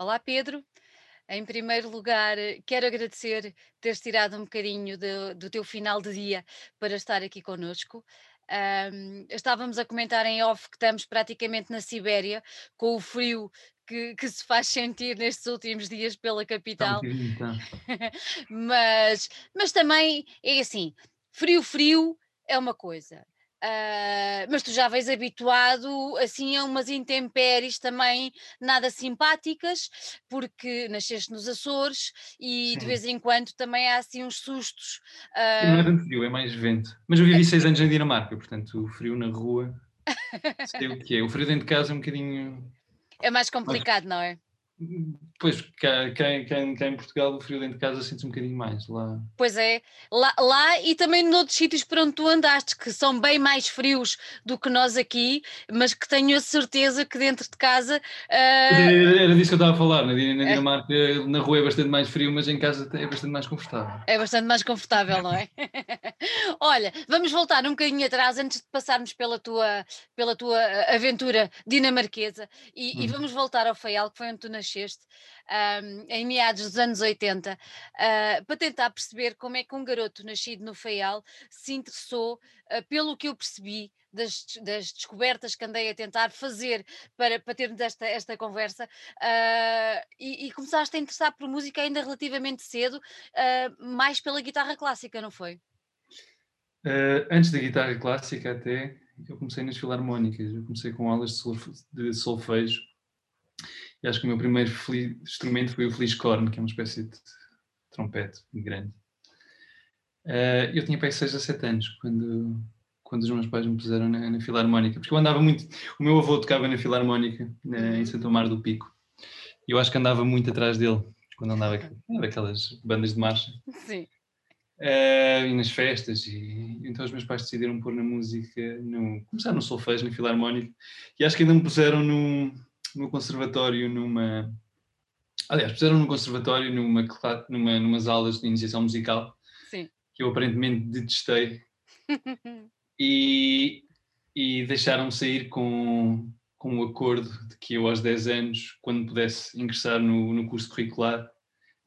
Olá, Pedro. Em primeiro lugar, quero agradecer teres tirado um bocadinho do, do teu final de dia para estar aqui connosco. Ahm, estávamos a comentar em off que estamos praticamente na Sibéria, com o frio que, que se faz sentir nestes últimos dias pela um capital, está. mas, mas também é assim: frio, frio é uma coisa. Ah, mas tu já vens habituado assim a umas intempéries também nada simpáticas, porque nasceste nos Açores e de Sim. vez em quando também há assim uns sustos. Sim, não tanto frio, é mais vento. Mas eu vivi seis anos em Dinamarca, portanto o frio na rua, sei o que é. O frio dentro de casa é um bocadinho é mais mais. complicado, não é? Pois, cá, cá, em- cá, em- cá em Portugal o frio dentro de casa sente-se um bocadinho mais. Lá. Pois é, lá, lá e também noutros sítios por onde tu andaste, que são bem mais frios do que nós aqui, mas que tenho a certeza que dentro de casa. Ah, Era, era disso que eu estava a falar. Na, Din- na é, Dinamarca, na rua é bastante mais frio, mas em casa é bastante mais confortável. é bastante mais confortável, não é? Olha, vamos voltar um bocadinho atrás antes de passarmos pela tua, pela tua ah, aventura dinamarquesa e, e Hum. vamos voltar ao Faial, que foi onde tu nasceste, ahm, em meados dos anos 80, ah, para tentar perceber como é que um garoto nascido no Faial se interessou, ah, pelo que eu percebi. Das, das descobertas que andei a tentar fazer para, para termos esta, esta conversa ah, e, e começaste a interessar por música ainda relativamente cedo, ah, mais pela guitarra clássica, não foi? Eh, antes da guitarra clássica até, eu comecei nas filarmónicas. Eu comecei com aulas de solfejo. E acho que o meu primeiro instrumento foi o Fliscorn, que é uma espécie de trompete grande. Eh, eu tinha para aí 6 a 7 anos quando, quando os meus pais me puseram na, na filarmónica, porque eu andava muito. O meu avô tocava na filarmónica na- em. Santo Amaro do Pico, e eu acho que andava muito atrás dele quando andava andava aquelas bandas de marcha. Sim. Eh, e nas festas, e então os meus pais decidiram pôr na música, no, começaram no solfejo, na filarmónica, e acho que ainda me puseram no, no conservatório, numa. Aliás, puseram no conservatório numa, numa, numas aulas de iniciação musical, Sim. que eu aparentemente detestei, e, e deixaram-me sair com, com o acordo de que eu, aos 10 anos, quando pudesse ingressar no, no curso curricular,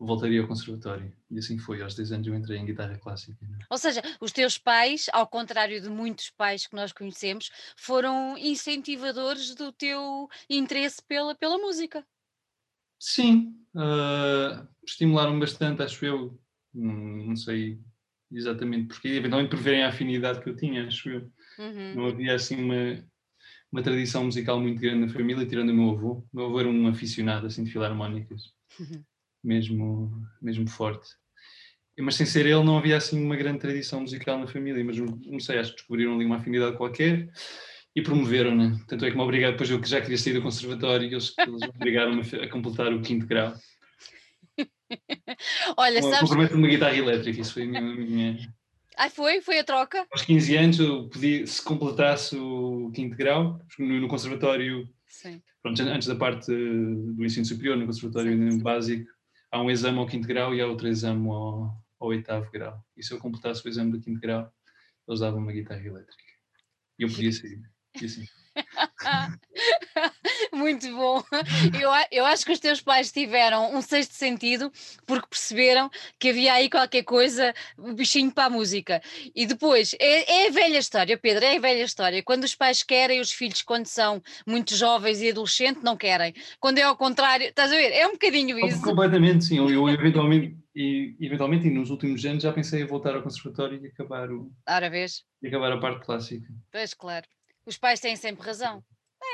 voltaria ao conservatório. E assim foi, aos 10 anos eu entrei em guitarra clássica. Ou seja, os teus pais, ao contrário de muitos pais que nós conhecemos, foram incentivadores do teu interesse pela, pela música. Sim, ah, estimularam bastante, acho eu. Não, não sei exatamente porquê, eventualmente por verem a afinidade que eu tinha, acho eu. Uhum. Não havia assim uma, uma tradição musical muito grande na família, tirando o meu avô. O meu avô era um aficionado assim, de filarmónicas, Uhum. Mesmo, mesmo forte. Mas sem ser ele, não havia assim uma grande tradição musical na família. Mas não sei, acho que descobriram ali uma afinidade qualquer e promoveram, né? Tanto é que me obrigaram, depois eu que já queria sair do conservatório, eles, eles me obrigaram-me a, completar o quinto grau. Olha, sabes. de uma guitarra elétrica, isso foi a minha, minha- Ai, foi? Foi a troca? Aos 15 anos, eu podia, se completasse o quinto grau, no, no conservatório, Sim. pronto, antes da parte do ensino superior, no conservatório Sim, sim. básico, há um exame ao quinto grau e há outro exame ao, ao oitavo grau. E se eu completasse o exame do quinto grau, eles davam uma guitarra elétrica. E eu podia sair. E assim, Muito bom. Eu, eu acho que os teus pais tiveram um sexto sentido porque perceberam que havia aí qualquer coisa, o bichinho para a música. E depois, é, é a velha história, Pedro, é a velha história. Quando os pais querem, os filhos, quando são muito jovens e adolescentes, não querem. Quando é ao contrário, estás a ver? É um bocadinho isso. completamente, sim. Eu, eu eventualmente, e, eventualmente, nos últimos anos, já pensei em voltar ao conservatório e acabar, o, Ora, vês? e acabar a parte clássica. Pois, claro. Os pais têm sempre razão.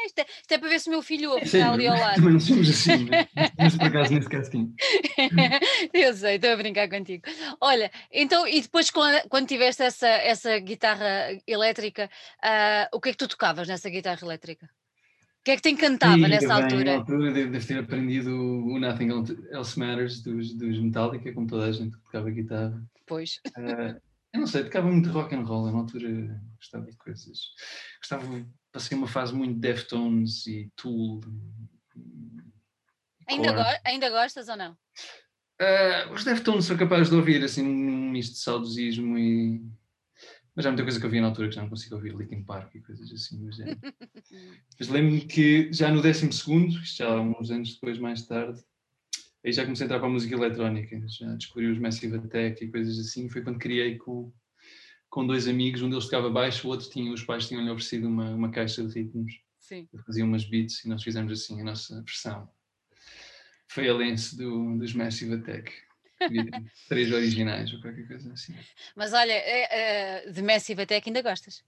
É, isto, é, isto é para ver se o meu filho Sim, está ali ao lado. Também não somos assim, né? mas por acaso nesse caso sim. Eu sei, estou a brincar contigo. Olha, então, e depois quando, quando tiveste essa, essa guitarra elétrica, ah, o que é que tu tocavas nessa guitarra elétrica? O que é que te encantava Ih, nessa bem, Na altura? altura devo ter aprendido o Nothing Else Matters dos, dos Metallica, como toda a gente que tocava guitarra. Pois. Ah, eu não sei, tocava muito rock and roll, eu na altura gostava de coisas. Gostava, passei uma fase muito Deftones e Tool. Ainda, go- ainda gostas ou não? Ah, os Deftones sou capaz de ouvir assim um misto de saudosismo e Mas há muita coisa que eu vi na altura que já não consigo ouvir, Linkin Park e coisas assim. Mas, é. mas lembro-me que já no 12, isto já há uns anos depois, mais tarde, aí já comecei a entrar para a música eletrónica, já descobri os Massive Attack e coisas assim. Foi quando criei com, com dois amigos, um deles tocava baixo, o outro tinha, os pais tinham-lhe oferecido uma, uma caixa de ritmos. Sim. Fazia umas beats e nós fizemos assim a nossa versão. Foi a lance do, dos Massive Attack. Três originais ou qualquer coisa assim. Mas olha, é, é, de Massive Attack ainda gostas?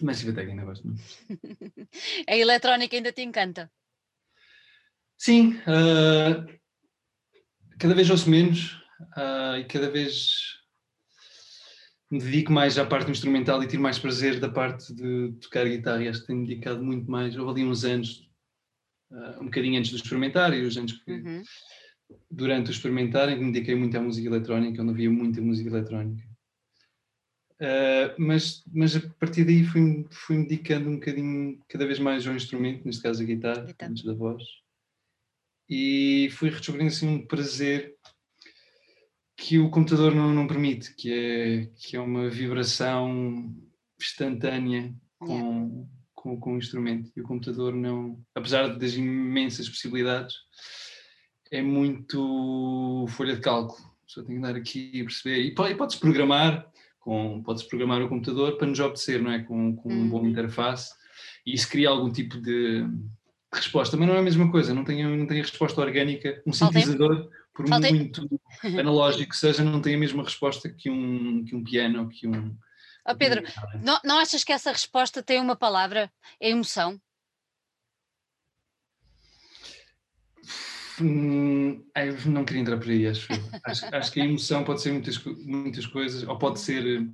Massive Attack ainda gosto a eletrónica ainda te encanta? Sim, uh, cada vez ouço menos uh, e cada vez me dedico mais à parte instrumental e tiro mais prazer da parte de tocar guitarra. E acho que tenho dedicado muito mais. Houve ali uns anos, uh, um bocadinho antes do experimentar e os anos que, uhum durante o experimentar em que me dediquei muito à música eletrónica, onde havia muita música eletrónica. Uh, mas, mas a partir daí fui-me fui dedicando um bocadinho, cada vez mais ao instrumento, neste caso a guitarra, guitarra. antes da voz, e fui redescobrindo assim um prazer que o computador não, não permite, que é, que é uma vibração instantânea com, com, com o instrumento. E o computador não, apesar das imensas possibilidades, é muito folha de cálculo. Só tem que andar aqui e perceber. E pode-se programar, com, pode-se programar o computador para nos obedecer, não é? Com, com uma boa interface. E isso cria algum tipo de resposta, mas não é a mesma coisa, não tem, não tem a resposta orgânica. Um sintetizador, por muito analógico que seja, não tem a mesma resposta que um, que um piano que um. Oh Pedro, não, não achas que essa resposta tem uma palavra? É emoção? Hum, não queria entrar por aí, acho. acho. acho. que a emoção pode ser muitas, muitas coisas, ou pode ser eh,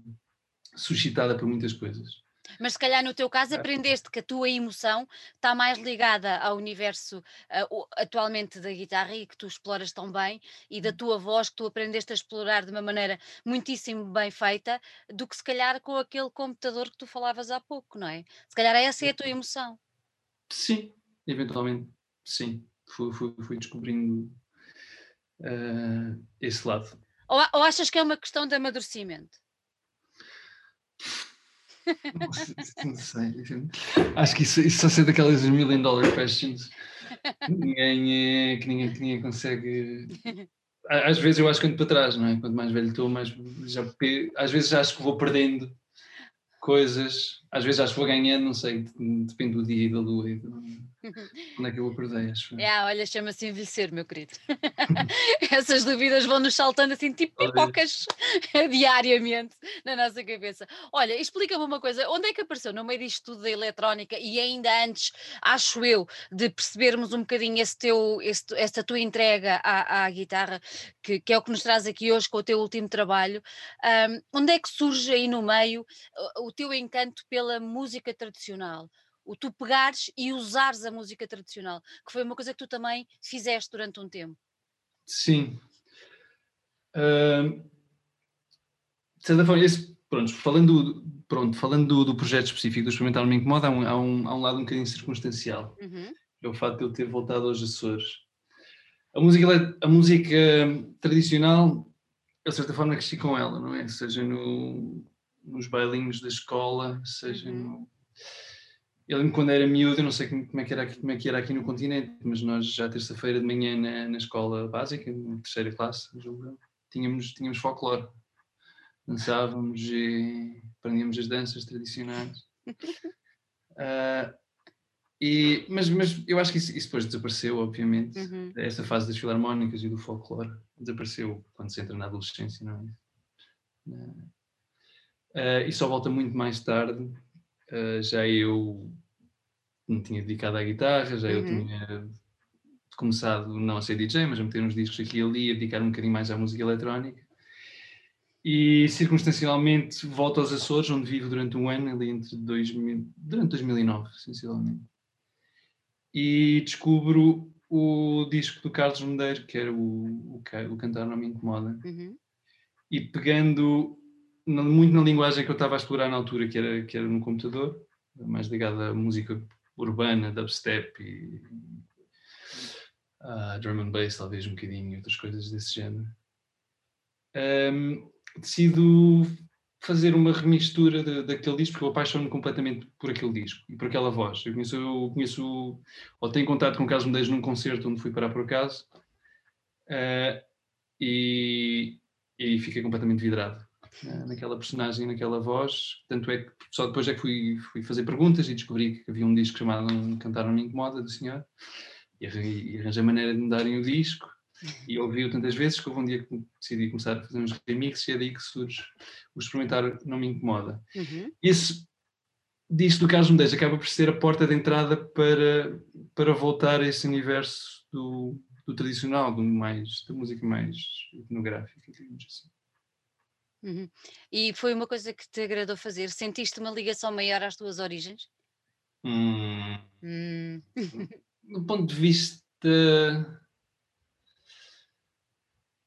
suscitada por muitas coisas. Mas se calhar no teu caso aprendeste que a tua emoção está mais ligada ao universo uh, atualmente da guitarra e que tu exploras tão bem e da tua voz que tu aprendeste a explorar de uma maneira muitíssimo bem feita do que se calhar com aquele computador que tu falavas há pouco, não é? Se calhar essa é a tua emoção. Sim, eventualmente, sim fui, fui, fui descobrindo uh, esse lado. Ou, ou, achas que é uma questão de amadurecimento? Não sei. Acho que isso, isso só ser daquelas million dollar questions ninguém, é, que, ninguém, que ninguém consegue. Às vezes eu acho que ando para trás, não é? Quanto mais velho estou, mais já, às vezes acho que vou perdendo coisas, às vezes acho que vou ganhando, não sei, depende do dia e da lua. E do Onde é que eu acordei, acho? É, olha, chama-se envelhecer, meu querido. Essas dúvidas vão-nos saltando assim, tipo pipocas, diariamente na nossa cabeça. Olha, explica-me uma coisa: onde é que apareceu no meio disto tudo da eletrónica e ainda antes, acho eu, de percebermos um bocadinho esse teu, esse, esta tua entrega à, à guitarra, que, que, é o que nos traz aqui hoje com o teu último trabalho, um, onde é que surge aí no meio o, o teu encanto pela música tradicional? o tu pegares e usares a música tradicional, que foi uma coisa que tu também fizeste durante um tempo. Sim. Uh, de certa forma, esse, pronto, falando, pronto, falando do, do projeto específico do Experimentar Me Incomoda, há um, há, um, há um lado um bocadinho circunstancial. Uhum. É o facto de eu ter voltado aos Açores. A música, a música tradicional, de certa forma cresci com ela, não é? Seja no, nos bailinhos da escola, seja uhum. no eu lembro quando era miúdo, eu não sei como é que era aqui, como é que era aqui no continente, mas nós já terça-feira de manhã na, na, escola básica, na terceira classe, tínhamos, tínhamos folclore. Dançávamos e aprendíamos as danças tradicionais. Uh, e, mas, mas eu acho que isso, isso depois desapareceu, obviamente. Uhum. Essa fase das filarmónicas e do folclore desapareceu quando se entra na adolescência, não é? Uh, e só volta muito mais tarde uh, já eu me tinha dedicado à guitarra, já uhum. eu tinha começado não a ser DJ, mas a meter uns discos aqui e ali, a dedicar um bocadinho mais à música eletrónica. E circunstancialmente volto aos Açores, onde vivo durante um ano, ali entre 2000, durante 2009, essencialmente. E descubro o disco do Carlos Medeiros, que era o, o, o Cantar Não Me Incomoda. Uhum. E pegando muito na linguagem que eu estava a explorar na altura, que era, que era no computador, mais ligada à música urbana, dubstep e uh, drum and bass, talvez um bocadinho, outras coisas desse género. Um, decido fazer uma remistura de, daquele disco, porque eu apaixono-me completamente por aquele disco e por aquela voz. Eu conheço, eu conheço ou tenho contato com o Carlos Medeiros num concerto onde fui parar por acaso uh, e, e fiquei completamente vidrado naquela personagem, naquela voz. Tanto é que só depois é que fui, fui fazer perguntas e descobri que havia um disco chamado Cantar Não Me Incomoda, do senhor, e, e arranjei maneira de me darem o disco e ouvi-o tantas vezes que houve um dia que decidi começar a fazer uns remixes e é daí que surge o experimentar não me incomoda. Uhum. Esse disco do Carlos Medeiros acaba por ser a porta de entrada para, para voltar a esse universo do, do tradicional, do mais, da música mais etnográfica, digamos assim. Uhum. E foi uma coisa que te agradou fazer? Sentiste uma ligação maior às tuas origens? Hum. Hum. do ponto de vista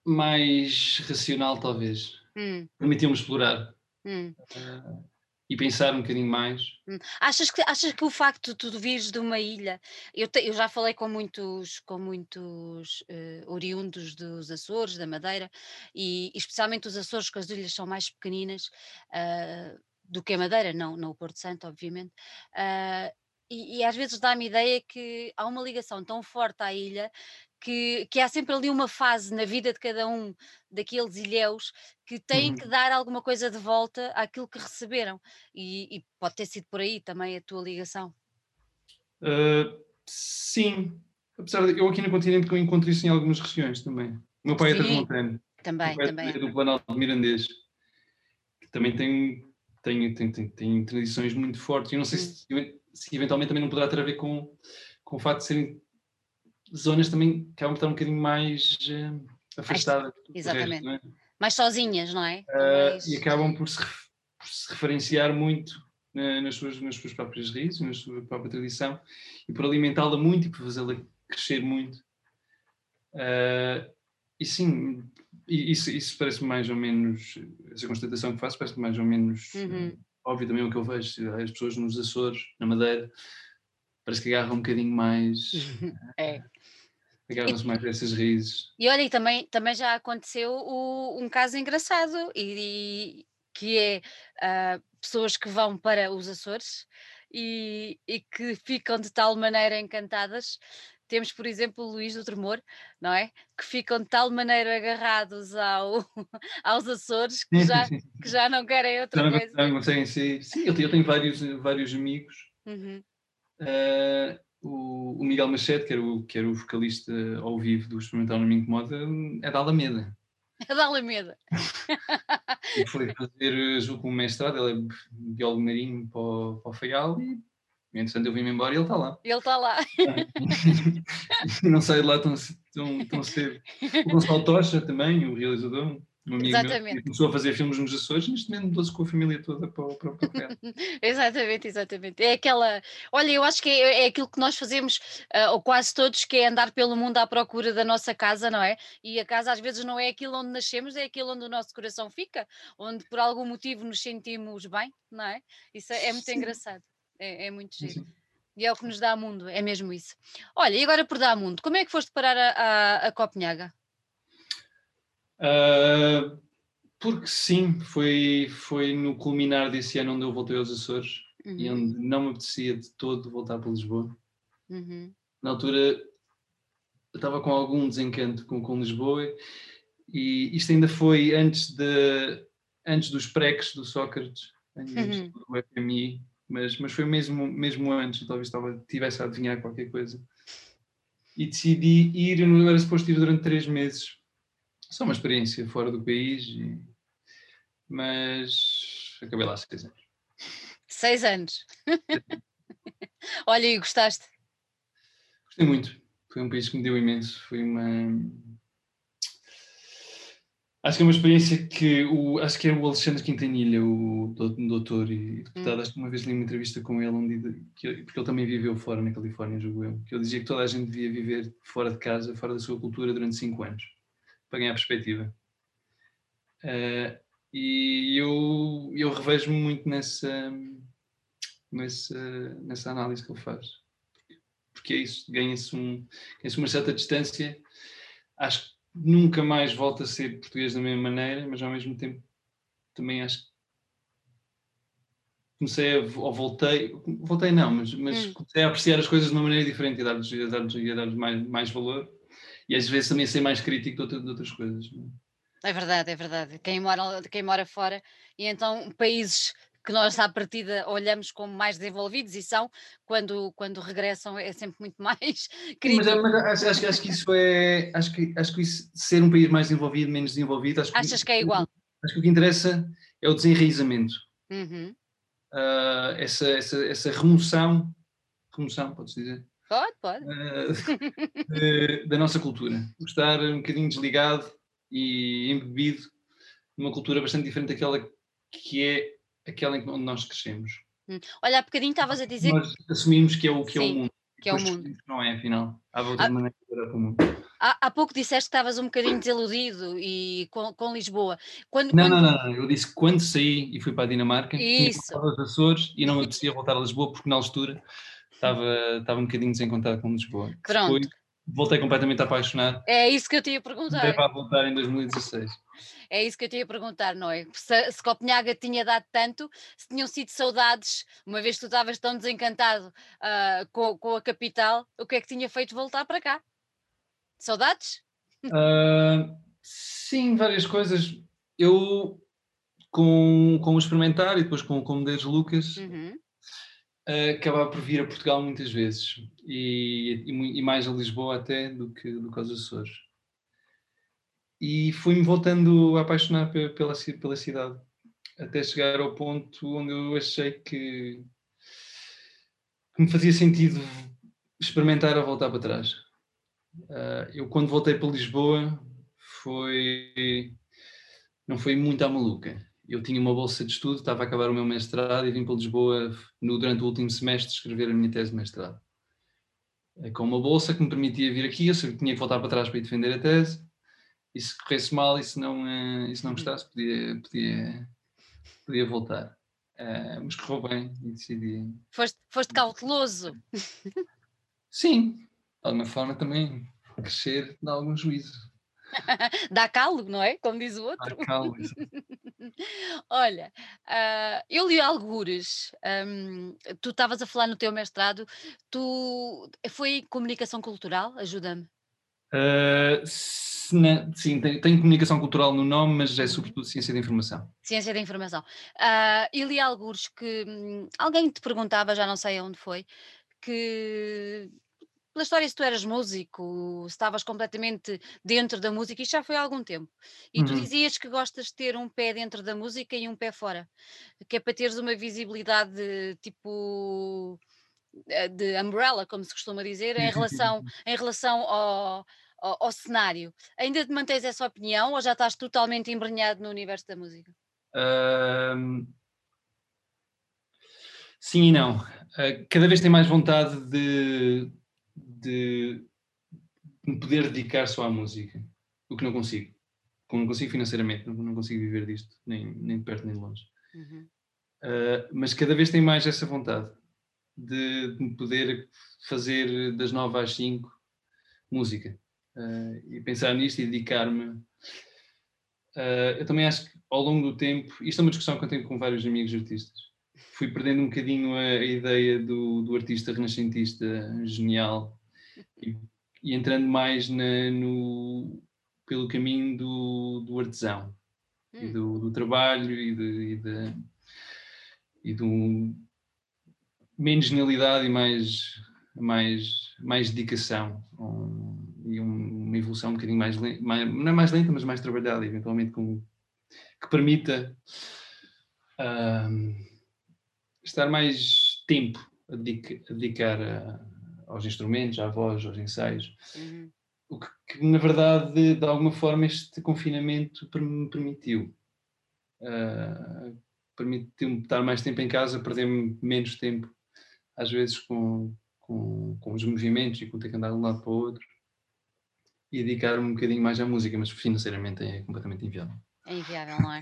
mais racional, talvez. Hum. Permitiu-me explorar. Hum. Uh, e pensar um bocadinho mais. Hum. Achas, que, achas que o facto de tu vires de uma ilha, eu, te, eu já falei com muitos, com muitos uh, oriundos dos Açores, da Madeira, e, especialmente os Açores, que as ilhas são mais pequeninas uh, do que a Madeira, não, não o Porto Santo, obviamente. Uh, e, e, às vezes dá-me ideia que há uma ligação tão forte à ilha que, que, há sempre ali uma fase na vida de cada um daqueles ilhéus que têm uhum. que dar alguma coisa de volta àquilo que receberam. E, e, pode ter sido por aí também a tua ligação. Uh, sim, apesar de eu aqui no continente que eu encontro isso em algumas regiões também. O meu pai é sim, é transmontano. Também, também. É do Planalto Mirandês, que também tem, tem, tem, tem, tem tradições muito fortes. Eu não sei hum. se, se eventualmente também não poderá ter a ver com, com o facto de serem zonas também acabam por estar um bocadinho mais uh, afastadas. Exatamente. Resto, é? Mais sozinhas, não é? Uh, mais... E acabam por se, por se referenciar muito uh, nas, suas, nas suas próprias raízes, na sua própria tradição, e por alimentá-la muito e por fazê-la crescer muito. Uh, e sim, isso, isso parece mais ou menos, essa constatação que faço parece mais ou menos uhum. óbvio também o que eu vejo. As pessoas nos Açores, na Madeira, parece que agarram um bocadinho mais. é. Mais dessas raízes. E olha, e também, também já aconteceu o, um caso engraçado, e, e que é uh, pessoas que vão para os Açores e, e, que ficam de tal maneira encantadas. Temos, por exemplo, o Luís do Tremor, não é? Que ficam de tal maneira agarrados ao, aos Açores que já, que já não querem outra não, coisa. Não, sim, sim. sim eu, tenho, eu tenho vários, vários amigos uhum. Uh, o, o, Miguel Machete, que era o, que era o vocalista ao vivo do Experimental Não Me Incomoda, é da Alameda. É da Alameda. e foi fazer, julgo, um mestrado, ele é biólogo marinho para o, para o Faial e Entretanto, eu vim-me embora e ele está lá. Ele está lá. não sai de lá tão, tão, tão cedo. O Gonçalo Tocha também, o realizador, um amigo Exatamente. meu, começou a fazer filmes nos Açores, neste momento mudou-se com a família toda para, o, para exatamente, exatamente. É aquela. Olha, eu acho que é, é aquilo que nós fazemos, uh, ou quase todos, que é andar pelo mundo à procura da nossa casa, não é? E a casa às vezes não é aquilo onde nascemos, é aquilo onde o nosso coração fica, onde por algum motivo nos sentimos bem, não é? Isso é, é muito Sim. engraçado. É, é muito giro. Sim. E é o que nos dá mundo, é mesmo isso. Olha, e agora por dar mundo, como é que foste parar a, a, a Copenhaga? Uh, porque sim, foi, foi no culminar desse ano onde eu voltei aos Açores uhum. e onde não me apetecia de todo voltar para Lisboa. Uhum. Na altura eu estava com algum desencanto com, com Lisboa e isto ainda foi antes, de, antes dos precs do Sócrates, antes uhum. do FMI, mas, mas foi mesmo, mesmo antes, talvez estava, tivesse a adivinhar qualquer coisa. E decidi ir, não era suposto ir durante três meses só uma experiência fora do país, e... mas acabei lá seis anos. Seis anos. Olha, e gostaste? Gostei muito. Foi um país que me deu imenso. Foi uma. Acho que é uma experiência que o, acho que é o Alexandre Quintanilha, o doutor e deputado, hum. acho que uma vez li uma entrevista com ele, onde, que, porque ele também viveu fora na Califórnia, julgo eu, que ele dizia que toda a gente devia viver fora de casa, fora da sua cultura durante cinco anos para ganhar perspectiva. Uh, e eu, eu revejo-me muito nessa, nessa, nessa análise que ele faz. Porque é isso, ganha-se um, ganha uma certa distância. Acho que nunca mais volta a ser português da mesma maneira, mas ao mesmo tempo também acho comecei a, ou voltei, voltei não, mas, mas hum. comecei a apreciar as coisas de uma maneira diferente e a dar-lhes dar dar mais, mais valor e às vezes também ser mais crítico de, outra, de outras coisas. É? é verdade, é verdade. Quem mora, quem mora fora e então países que nós à partida olhamos como mais desenvolvidos e são, quando, quando regressam é sempre muito mais crítico. Mas, é, mas acho, acho, acho, que isso é, acho que, acho que isso, ser um país mais desenvolvido, menos desenvolvido, acho que Achas que é igual? Acho que o que interessa é o desenraizamento. Uhum. Uh, essa, essa, essa remoção, remoção, pode-se dizer? Pode, pode. Uh, da nossa cultura. Estar um bocadinho desligado e embebido numa cultura bastante diferente daquela que é aquela em que nós crescemos. Hum. Olha, há bocadinho estavas a dizer. Nós assumimos que é o que Sim, é o mundo. Que é o mundo. Não é, afinal. Há outras ah, maneiras de olhar para o mundo. Há, há, pouco disseste que estavas um bocadinho desiludido e com, com Lisboa. Quando, não, quando... não, não, Eu disse que quando saí e fui para a Dinamarca, Isso. tinha os Açores e não me apetecia voltar a Lisboa porque na altura estava, estava um bocadinho desencontrado com Lisboa. Pronto. Depois, voltei completamente apaixonado. É isso que eu te ia perguntar. Voltei para voltar em 2016. É isso que eu te ia perguntar, não é? Se, se Copenhaga tinha dado tanto, se tinham sido saudades, uma vez que tu estavas tão desencantado uh, com, com a capital, o que é que tinha feito voltar para cá? Saudades? Uh, sim, várias coisas. Eu, com, com o experimentar e depois com, com o Medeiros Lucas, uhum. Uh, acabava por vir a Portugal muitas vezes e, e, e, mais a Lisboa até do que, do que aos Açores e fui-me voltando a apaixonar pela, pela cidade, até chegar ao ponto onde eu achei que, que me fazia sentido experimentar a voltar para trás. Uh, eu quando voltei para Lisboa foi não foi muito à maluca. Eu tinha uma bolsa de estudo, estava a acabar o meu mestrado e vim para Lisboa no, durante o último semestre escrever a minha tese de mestrado. Eh, com uma bolsa que me permitia vir aqui, eu sabia que tinha que voltar para trás para ir defender a tese e se corresse mal e se não, e se não uhum. gostasse, podia, podia, podia voltar. Uh, mas correu bem e decidi. Foste, foste cauteloso. Sim, de alguma forma também crescer dá algum juízo. dá calo, não é? Como diz o outro. Dá calo, Olha, uh, eu li algures, um, tu estavas a falar no teu mestrado, tu foi comunicação cultural? Ajuda-me. Uh, sim, tem, tem, comunicação cultural no nome, mas é uhum. sobretudo ciência da informação. Ciência da informação. Uh, e li alguns que hum, alguém te perguntava, já não sei onde foi, que pela história se tu eras músico, se estavas completamente dentro da música, isto já foi há algum tempo. E uhum. tu dizias que gostas de ter um pé dentro da música e um pé fora, que é para teres uma visibilidade tipo eh, de umbrella, como se costuma dizer, em relação, em relação ao, ao, ao, cenário. Ainda te mantens essa opinião ou já estás totalmente embrenhado no universo da música? Um, sim e não. Uh, cada vez tenho mais vontade de, de me poder dedicar só à música, o que não consigo. Como não consigo financeiramente, não, não consigo viver disto, nem, nem de perto nem de longe. Uhum. Uh, mas cada vez tenho mais essa vontade de, de poder fazer das nove às cinco música uh, e pensar nisto e dedicar-me. Uh, eu também acho que ao longo do tempo, isto é uma discussão que eu tenho com vários amigos artistas, fui perdendo um bocadinho a, a ideia do, do, artista renascentista genial e, e entrando mais na, no, pelo caminho do, do artesão hum. e do, do, trabalho e, de, e, de, e do menos genialidade e mais, mais, mais dedicação um, e um, uma evolução um bocadinho mais, lenta, mais, não é mais lenta, mas mais trabalhada, eventualmente com, que permita uh, estar mais tempo a, dedica, a dedicar a, aos instrumentos, à voz, aos ensaios. Uhum. O que, que, na verdade, de alguma forma, este confinamento me permitiu. Uh, permitiu-me estar mais tempo em casa, perder menos tempo às vezes com, com, com os movimentos e com ter que andar de um lado para o outro e dedicar-me um bocadinho mais à música, mas financeiramente é completamente inviável. É inviável, não é?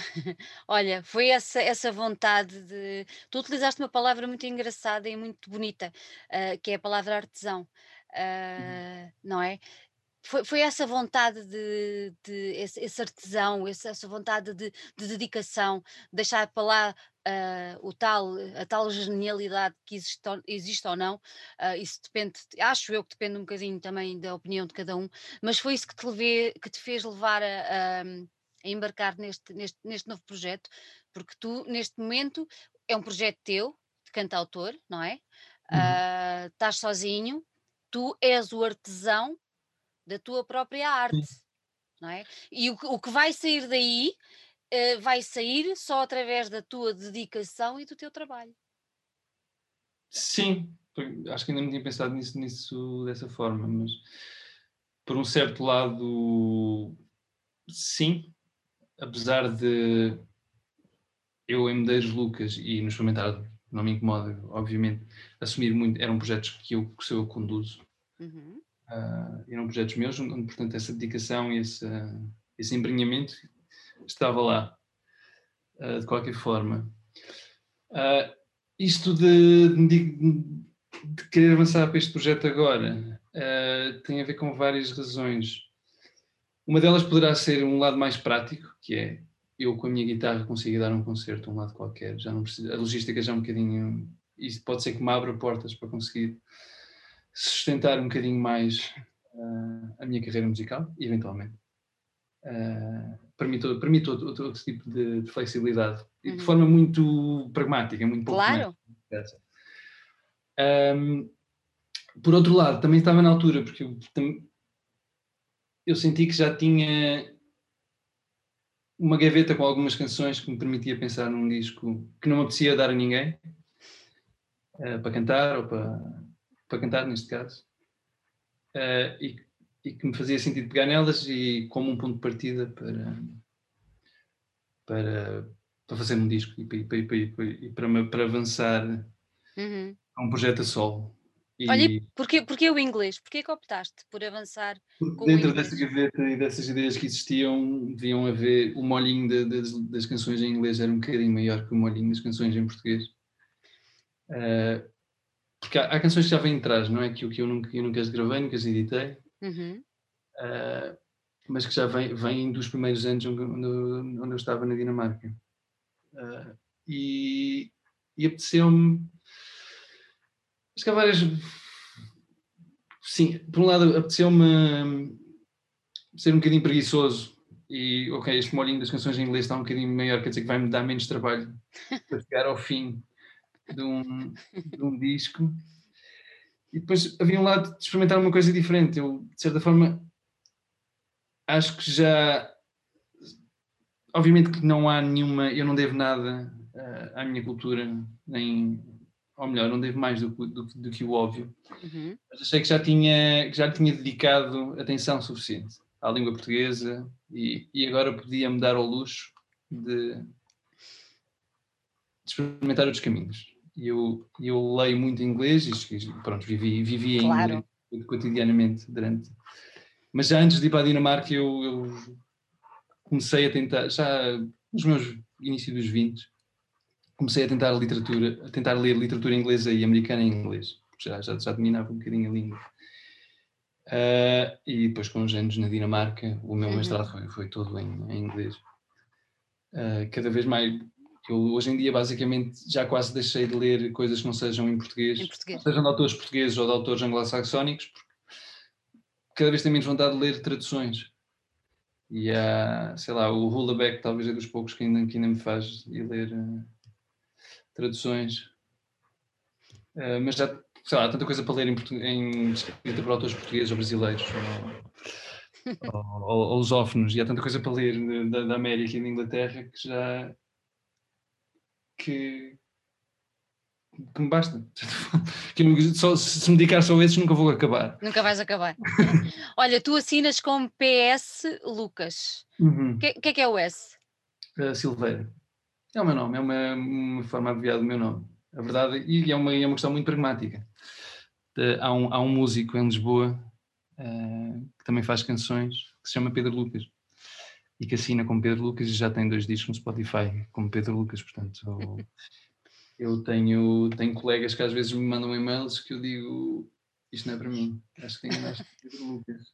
Olha, foi essa, essa vontade de. Tu utilizaste uma palavra muito engraçada e muito bonita, uh, que é a palavra artesão, uh, uhum. não é? foi, foi essa vontade de, de esse, esse artesão, essa, vontade de, de, dedicação, deixar para lá uh, o tal, a tal genialidade que existe, existe ou não, uh, isso depende, acho eu que depende um bocadinho também da opinião de cada um, mas foi isso que te, levei, que te fez levar a, a, a embarcar neste, neste, neste novo projeto, porque tu, neste momento, é um projeto teu, de cantautor, não é? Uhum. Uh, estás sozinho, tu és o artesão da tua própria arte, não é? E o, o, que vai sair daí uh, vai sair só através da tua dedicação e do teu trabalho. Sim, acho que ainda não tinha pensado nisso, nisso dessa forma, mas por um certo lado, sim, apesar de eu em Medeiros Lucas e no experimentar não me incomoda, obviamente, assumir muito, eram projetos que eu, que eu conduzo. Uhum uh, eram projetos meus, onde, portanto, essa dedicação e esse, uh, esse embrenhamento estava lá, uh, de qualquer forma. Uh, isto de, de, de, querer avançar para este projeto agora tem a ver com várias razões. Uma delas poderá ser um lado mais prático, que é eu com a minha guitarra consigo dar um concerto a um lado qualquer, já não preciso, a logística já é um bocadinho, isso pode ser que me abra portas para conseguir sustentar um bocadinho mais uh, a minha carreira musical, eventualmente. Uh, permite, permite outro, outro, outro tipo de, de flexibilidade e de uhum. forma muito pragmática, muito pouco Claro. Um, por outro lado, também estava na altura, porque eu, eu senti que já tinha uma gaveta com algumas canções que me permitia pensar num disco que não me apetecia dar a ninguém uh, para cantar ou para, para cantar, neste caso, uh, e, e, que me fazia sentido pegar nelas e como um ponto de partida para, para, para fazer um disco e, para, para, e para, para avançar uhum. a um projeto a solo. E, Olha, porquê, porquê o inglês? Porquê que optaste por avançar com dentro dessa gaveta e dessas ideias que existiam, deviam haver o molhinho de, de, das canções em inglês era um bocadinho maior que o molhinho das canções em português. Uh, porque há, há, canções que já vêm atrás, não é? Que, que eu, nunca, eu nunca as gravei, nunca as editei, uhum. uh, mas que já vêm, vêm dos primeiros anos onde, onde eu estava na Dinamarca. Uh, e, e apeteceu-me. Há várias. Sim, por um lado, apeteceu-me ser um bocadinho preguiçoso e, ok, este molhinho das canções em inglês está um bocadinho maior, quer dizer que vai-me dar menos trabalho para chegar ao fim de um, de um disco. E depois havia um lado de experimentar uma coisa diferente. Eu, de certa forma, acho que já. Obviamente que não há nenhuma. Eu não devo nada uh, à minha cultura, nem. Ou melhor, não devo mais do, do, do que o óbvio. Uhum. Mas achei que já tinha, que já tinha dedicado atenção suficiente à língua portuguesa e, e agora podia-me dar ao luxo de, de experimentar outros caminhos e eu, eu leio muito inglês e pronto, vivi, vivi em claro. inglês cotidianamente durante. Mas já antes de ir para a Dinamarca eu, eu comecei a tentar, já nos meus inícios dos 20, comecei a tentar literatura, a tentar ler literatura inglesa e americana em inglês, já, já, já dominava um bocadinho a língua. Uh, e depois com os anos na Dinamarca, o meu uhum. mestrado foi, foi todo em, em inglês. Uh, cada vez mais eu hoje em dia basicamente já quase deixei de ler coisas que não sejam em português, em português. sejam de autores portugueses ou de autores anglo-saxónicos, porque cada vez tenho menos vontade de ler traduções. E há, sei lá, o Hullaback talvez é dos poucos que ainda, que ainda me faz ir ler uh, traduções. Uh, mas já, sei lá, há tanta coisa para ler em, em escrita por autores portugueses ou brasileiros. Ou, ou, ou, lusófonos, e há tanta coisa para ler da, da América e da Inglaterra que já que, que me basta. Que só, se me dedicar só a esses, nunca vou acabar. Nunca vais acabar. Olha, tu assinas como PS Lucas. O uhum. que, que, é que é o S? Uh, Silveira. É o meu nome, é uma, uma forma abreviada do meu nome. A verdade, e é uma, é uma questão muito pragmática. De, há, um, há um músico em Lisboa uh, que também faz canções, que se chama Pedro Lucas e que assina como Pedro Lucas e já tem dois discos no Spotify como Pedro Lucas, portanto eu tenho, tenho colegas que às vezes me mandam e-mails que eu digo isto não é para mim, acho que tenho mais que Pedro Lucas.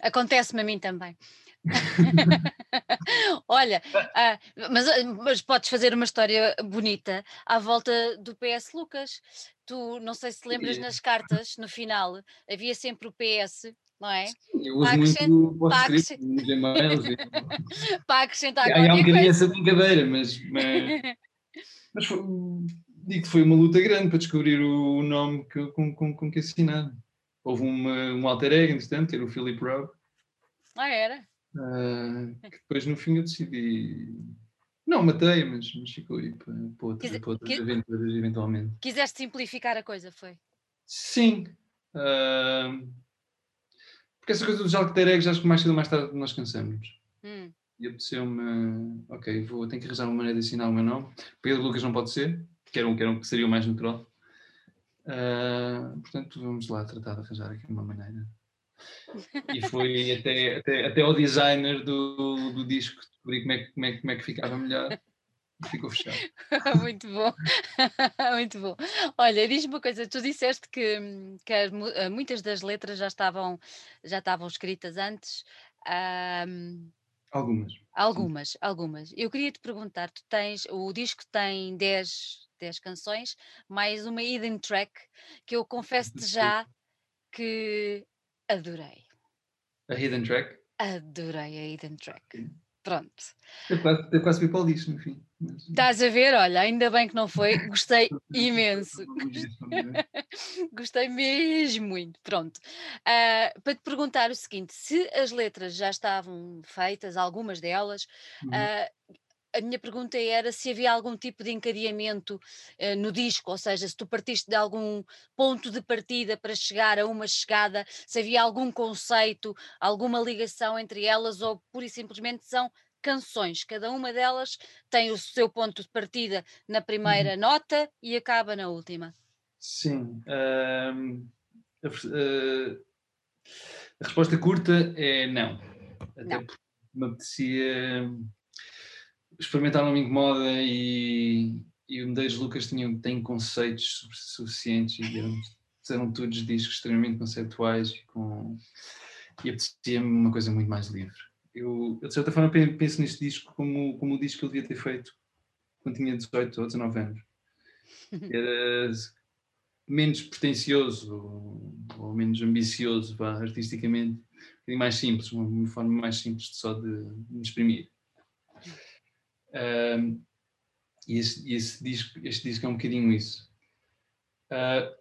Acontece-me a mim também. Olha, ah, mas, ah, mas podes fazer uma história bonita à volta do PS Lucas. Tu não sei se lembras nas cartas, no final, havia sempre o PS, não é? Sim, eu uso para muito o script nos e-mails. para acrescentar Há um bocadinho essa brincadeira, mas, mas, mas foi, digo que foi uma luta grande para descobrir o nome que, com, com, com que assinar. Houve uma, um alter ego, entretanto, que era o Philip Rowe. Ah, era? Uh, que depois no fim eu decidi. Não, matei, mas, mas ficou aí para, para, outra, para outras quis, aventuras, eventualmente. Quiseste simplificar a coisa, foi? Sim. Uh, porque essa coisa dos alter eggs, acho que mais cedo ou mais tarde nós cansamos. Hum. E apeteceu-me, ok, vou, tenho que arranjar uma maneira de ensinar o meu nome. Pedro Lucas não pode ser, que era um que, era um, que seria o mais natural. Uh, portanto, vamos lá tratar de arranjar aqui uma maneira. E foi até, até, até ao designer do, do disco descobrir como é, que, como, é, como é que ficava melhor ficou fechado. Muito bom, muito bom. Olha, diz-me uma coisa, tu disseste que, que as, eh, muitas das letras já estavam, já estavam escritas antes. Um... Algumas. Algumas, Sim. algumas. Eu queria te perguntar, tu tens, o disco tem 10 10 canções, mais uma hidden track que eu confesso-te já que adorei. A hidden track? Adorei a hidden track. Pronto. Eu quase, eu quase vi para o lixo, no fim. Estás a ver? Olha, ainda bem que não foi. Gostei imenso. Gostei mesmo muito. Pronto. Uh, para te perguntar o seguinte: se as letras já estavam feitas, algumas delas, uhum. uh, a minha pergunta era se havia algum tipo de encadeamento uh, no disco, ou seja, se tu partiste de algum ponto de partida para chegar a uma chegada, se havia algum conceito, alguma ligação entre elas, ou pura e simplesmente são canções, cada uma delas tem o seu ponto de partida na primeira uhum. nota e acaba na última. Sim. Uh, a, uh, a, resposta curta é não. Até não. porque me apetecia experimentar não me incomoda e, e o Medeiros Lucas tinha, tem conceitos suficientes e eram, eram todos discos extremamente conceptuais e, com, e apetecia-me uma coisa muito mais livre. Eu, eu, de certa forma penso neste disco como, como o disco que eu devia ter feito quando tinha 18 ou 19 anos. Era menos pretencioso ou, ou menos ambicioso vá, artisticamente, um mais simples, uma, uma forma mais simples de só de, de me exprimir. Uh, e esse, esse, disco, este disco é um bocadinho isso. Uh,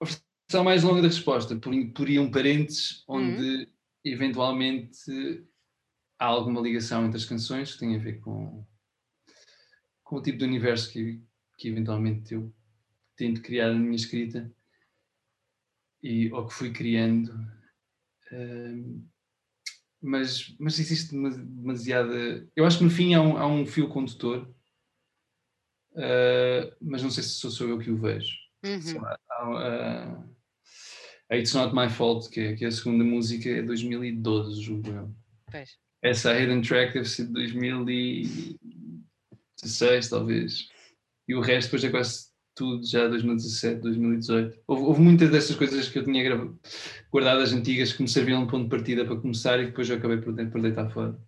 a versão mais longa da resposta, por, por aí um parênteses, onde uhum. eventualmente há alguma ligação entre as canções que tem a ver com, com o tipo de universo que, que eventualmente eu tento criar na minha escrita e, ou que fui criando. Mas, mas existe demasiada. Eu acho que no fim há um, há um fio condutor, uh, mas não sei se sou, sou eu que o vejo. Uhum. Há, uh, It's Not My Fault, que é, que é a segunda música, é 2012, julgo eu. Pois. Essa Hidden Track deve ser de 2016, talvez. E o resto depois é quase tudo já 2017, 2018. Houve, houve muitas dessas coisas que eu tinha guardadas antigas que me serviam de ponto de partida para começar e depois eu acabei por, por deitar fora.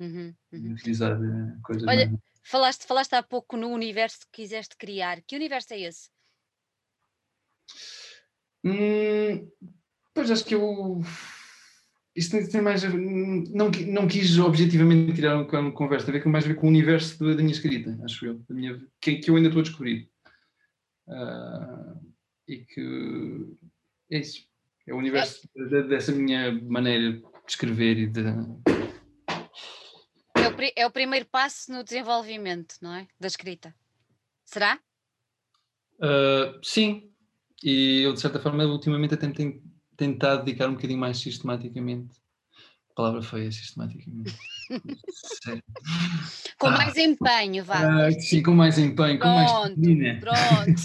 Uhum, uhum. Utilizar eh, coisas Olha, mais... falaste, falaste há pouco no universo que quiseste criar. Que universo é esse? Hum, pois acho que eu. Isto tem mais. Não, não quis objetivamente tirar uma conversa, tem mais a ver com o universo da, da minha escrita, acho eu, da minha, que, que eu ainda estou a descobrir. Uh, e que é isso. É o universo é. dessa minha maneira de escrever e de. É o, é o primeiro passo no desenvolvimento, não é? Da escrita. Será? Uh, sim. E eu, de certa forma, ultimamente até tenho tentado dedicar um bocadinho mais sistematicamente palavra feia, sistematicamente. com ah, mais empenho, vá. Ah, sim, com mais empenho, pronto, com mais disciplina. Pronto.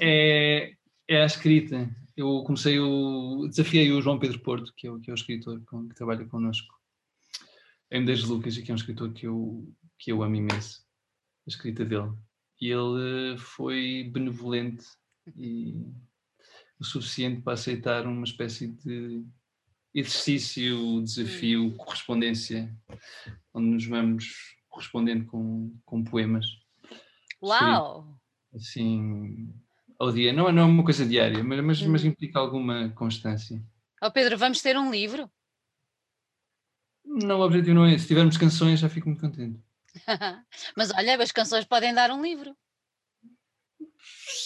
é, é a escrita. Eu comecei o. desafiei o João Pedro Porto, que é o, que é o escritor com, que trabalha connosco, em das Lucas, e que é um escritor que eu, que eu amo imenso, a escrita dele. E ele foi benevolente e o suficiente para aceitar uma espécie de exercício, desafio, hum. correspondência, onde nos vamos correspondendo com, com poemas. Uau! Assim, ao dia. Não, não é uma coisa diária, mas, mas, hum. mas implica alguma constância. Oh Pedro, vamos ter um livro? Não, o objetivo não é esse. Se tivermos canções, já fico muito contente. mas olha, as canções podem dar um livro.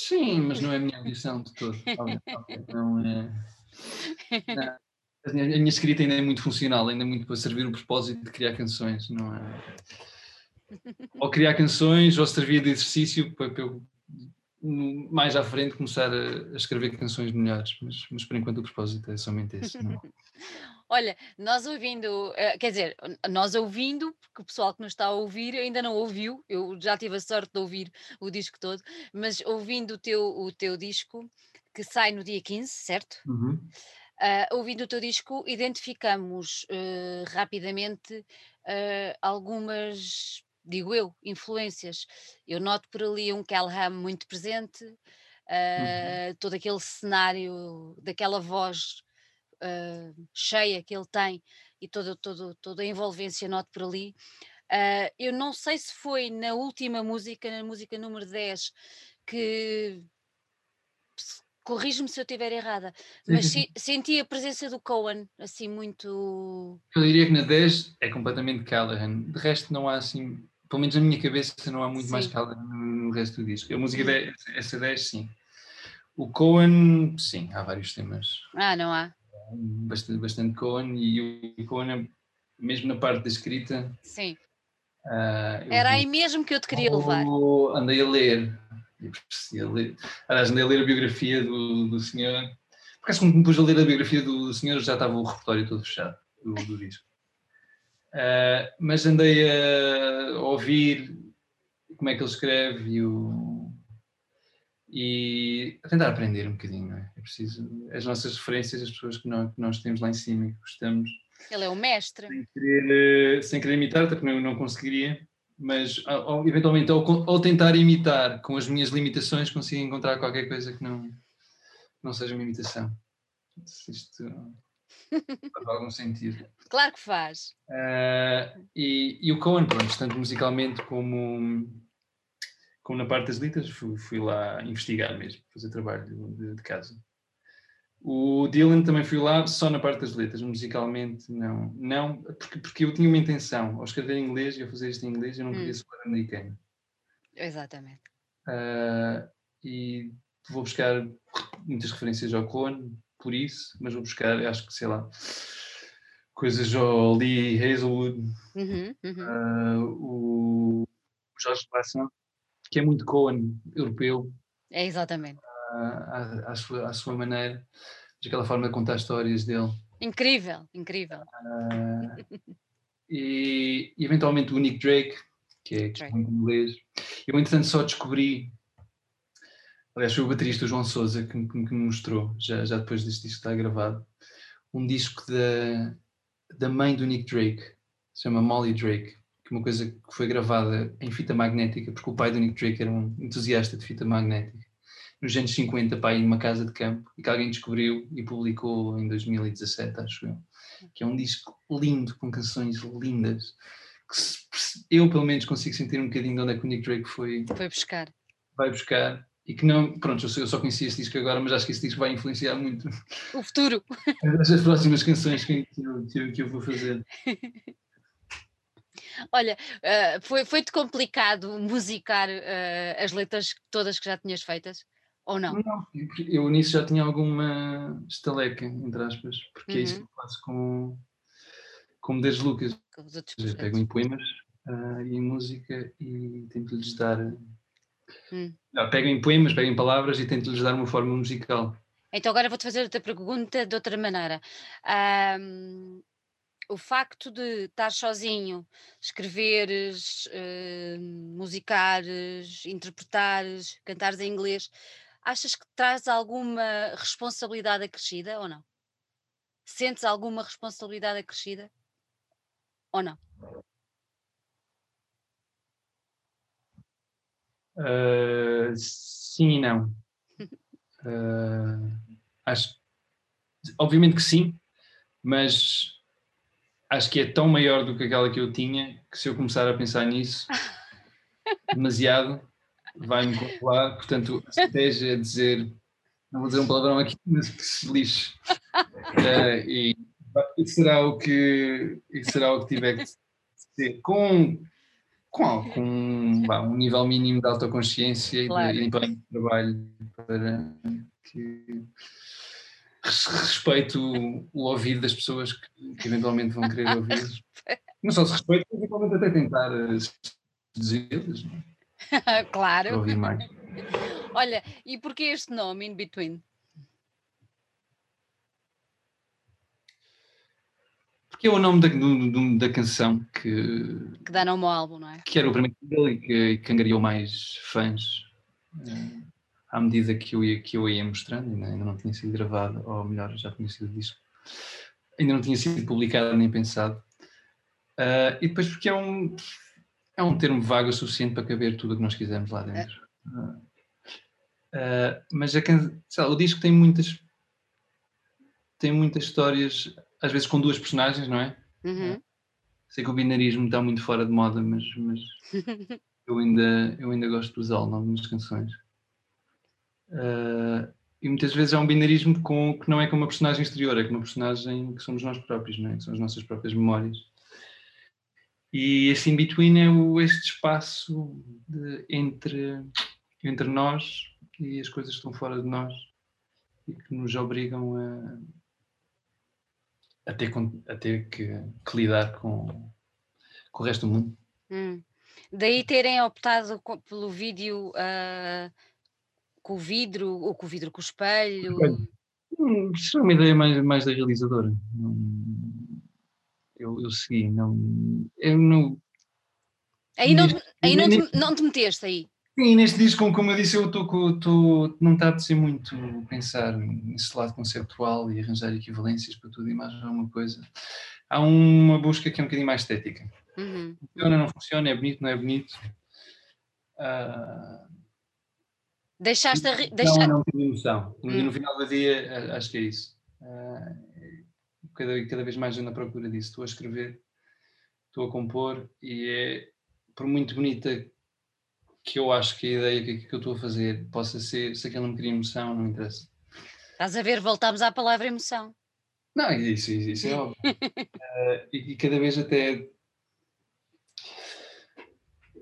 Sim, mas não é a minha ambição de todo. Não é. Não. A minha escrita ainda é muito funcional, ainda é muito para servir o propósito de criar canções, não é? Ou criar canções, ou servir de exercício para, para eu mais à frente começar a, a escrever canções melhores, mas, mas, por enquanto o propósito é somente esse. Não? Olha, nós ouvindo, eh, quer dizer, nós ouvindo, porque o pessoal que nos está a ouvir ainda não ouviu, eu já tive a sorte de ouvir o disco todo, mas ouvindo o teu, o teu disco, que sai no dia 15, certo? Uhum. Uh, ouvindo o teu disco, identificamos uh, rapidamente uh, algumas, digo eu, influências. Eu noto por ali um Calham muito presente, uhum. todo aquele cenário, daquela voz uh, cheia que ele tem e toda, toda, toda a envolvência noto por ali. Uh, eu não sei se foi na última música, na música número 10, que corrijo-me se eu estiver errada, mas se, senti a presença do Cohen assim muito. Eu diria que na 10 é completamente Callahan, de resto não há assim, pelo menos na minha cabeça não há muito sim. mais Callahan no resto do disco. A música, 10, uhum. essa 10 sim. O Cohen, sim, há vários temas. Ah, não há? Bastante, bastante Cohen e o Cohen, mesmo na parte da escrita. Sim. Uh, Era aí mesmo que eu te queria levar. Andei a ler. Aliás, andei a ler a biografia do, do senhor. Porque quando me pus a ler a biografia do senhor já estava o repertório todo fechado do, do disco. Uh, mas andei a ouvir como é que ele escreve e o, e a tentar aprender um bocadinho, não é? É preciso, as nossas referências, as pessoas que nós, que nós temos lá em cima e que gostamos. Ele é o mestre. Sem querer, eh, sem querer imitar, até porque eu não conseguiria, mas ao, eventualmente ao, ao, tentar imitar com as minhas limitações consigo encontrar qualquer coisa que não, não seja uma imitação. Se isto faz algum sentido. Claro que faz. Uh, e, e o Cohen, pronto, tanto musicalmente como como na parte das letras, fui, fui lá investigar mesmo, fazer trabalho de, de, casa. O Dylan também fui lá só na parte das letras, musicalmente não. Não, porque, porque eu tinha uma intenção, ao escrever em inglês e ao fazer isto em inglês, eu não queria hum. soar americano. Exatamente. Uh, e vou buscar muitas referências ao Cohen, por isso, mas vou buscar, acho que sei lá, coisas ao Lee Hazelwood, uhum, uhum. Uh, o Jorge Bassan, que é muito Cohen europeu. É exatamente. À, à, sua, à sua maneira, aquela forma de contar histórias dele. Incrível, incrível. Uh, e, e, eventualmente o Nick Drake, que é, que é muito inglês. Eu, entretanto, só descobri. Aliás, foi o baterista João Souza que, que, que me mostrou, já, já depois deste disco estar gravado, um disco da, da mãe do Nick Drake, se chama Molly Drake que uma coisa que foi gravada em fita magnética, porque o pai do Nick Drake era um entusiasta de fita magnética, nos anos 50, pai, numa casa de campo, e que alguém descobriu e publicou em 2017, acho eu. Que é um disco lindo, com canções lindas, que eu pelo menos consigo sentir um bocadinho de onde é que o Nick Drake foi. Foi buscar. Vai buscar. E que não, pronto, eu só conhecia esse disco agora, mas acho que esse disco vai influenciar muito. O futuro. As próximas canções que eu, que eu, que eu vou fazer. Olha, uh, foi, foi-te complicado musicar uh, as letras todas que já tinhas feitas? Ou não? Não, eu nisso já tinha alguma estaleca, entre aspas, porque uhum. é isso que uhum. eu faço com, como desde Lucas. Com os outros eu pego em poemas uh, e em música e tento-lhes dar. Hum. pego em poemas, pego em palavras e tento-lhes dar uma forma musical. Então agora vou-te fazer outra pergunta de outra maneira. Um, o facto de estar sozinho, escreveres, uh, musicares, interpretares, cantares em inglês, achas que traz alguma responsabilidade acrescida ou não? Sentes alguma responsabilidade acrescida ou não? Uh, sim e não. Uh, acho, obviamente que sim, mas acho que é tão maior do que aquela que eu tinha que se eu começar a pensar nisso demasiado vai-me controlar. Portanto, a estratégia é dizer, não vou dizer um palavrão aqui, mas que se lixe. Uh, e, e será o que e será o que tiver que ser com com, com bah, um nível mínimo de autoconsciência claro. e de empenho de trabalho para que respeito o, o ouvido das pessoas que, que, eventualmente vão querer ouvir. Não só se respeito, mas eventualmente até tentar eh, seduzi-las. É? claro. ouvir mais. Olha, e porquê este nome, In Between? Porque é o nome da, do, da canção que. Que dá nome ao álbum, não é? Que era o primeiro dele e que, que angariou mais fãs uh, à medida que eu, ia, que eu ia mostrando, ainda, ainda não tinha sido gravado, ou melhor, já tinha sido disco. Ainda não tinha sido publicado nem pensado. Uh, e depois porque é um, é um termo vago o suficiente para caber tudo o que nós quisermos lá dentro. Uh, mas a, lá, o disco tem muitas tem muitas histórias às vezes com duas personagens, não é? Uhum. Sei que o binarismo está muito fora de moda, mas, mas eu, ainda, eu ainda gosto de usá-lo em algumas canções. Uh, e muitas vezes é um binarismo com, que não é com uma personagem exterior, é com uma personagem que somos nós próprios, não é? que são as nossas próprias memórias. E esse in-between é o, este espaço de, entre, entre nós e as coisas que estão fora de nós e que nos obrigam a, a ter, a ter que, que, lidar com, com o resto do mundo. Hum. Daí terem optado pelo vídeo uh, com o vidro, ou com o vidro com o espelho. Hum, isso é uma ideia mais, mais da realizadora. Eu, eu segui, não. Eu não. Aí não, aí não, te, não te meteste aí. Sim, neste disco, como eu disse, eu estou não está a ser muito pensar nesse lado conceptual e arranjar equivalências para tudo e mais alguma coisa. Há uma busca que é um bocadinho mais estética. Uhum. Funciona, não funciona, é bonito, não é bonito. Uh... Deixaste a. Re... Deixa... Não, não tenho emoção. No, hum. no final do dia, acho que é isso. Uh, cada, cada vez mais eu na procura disso. Estou a escrever, estou a compor e é, por muito bonita que eu acho que a ideia que, que eu estou a fazer possa ser, se aquilo não me cria emoção, não interessa. Estás a ver, voltamos à palavra emoção. Não, isso, isso, isso é óbvio. uh, e, e, cada vez até.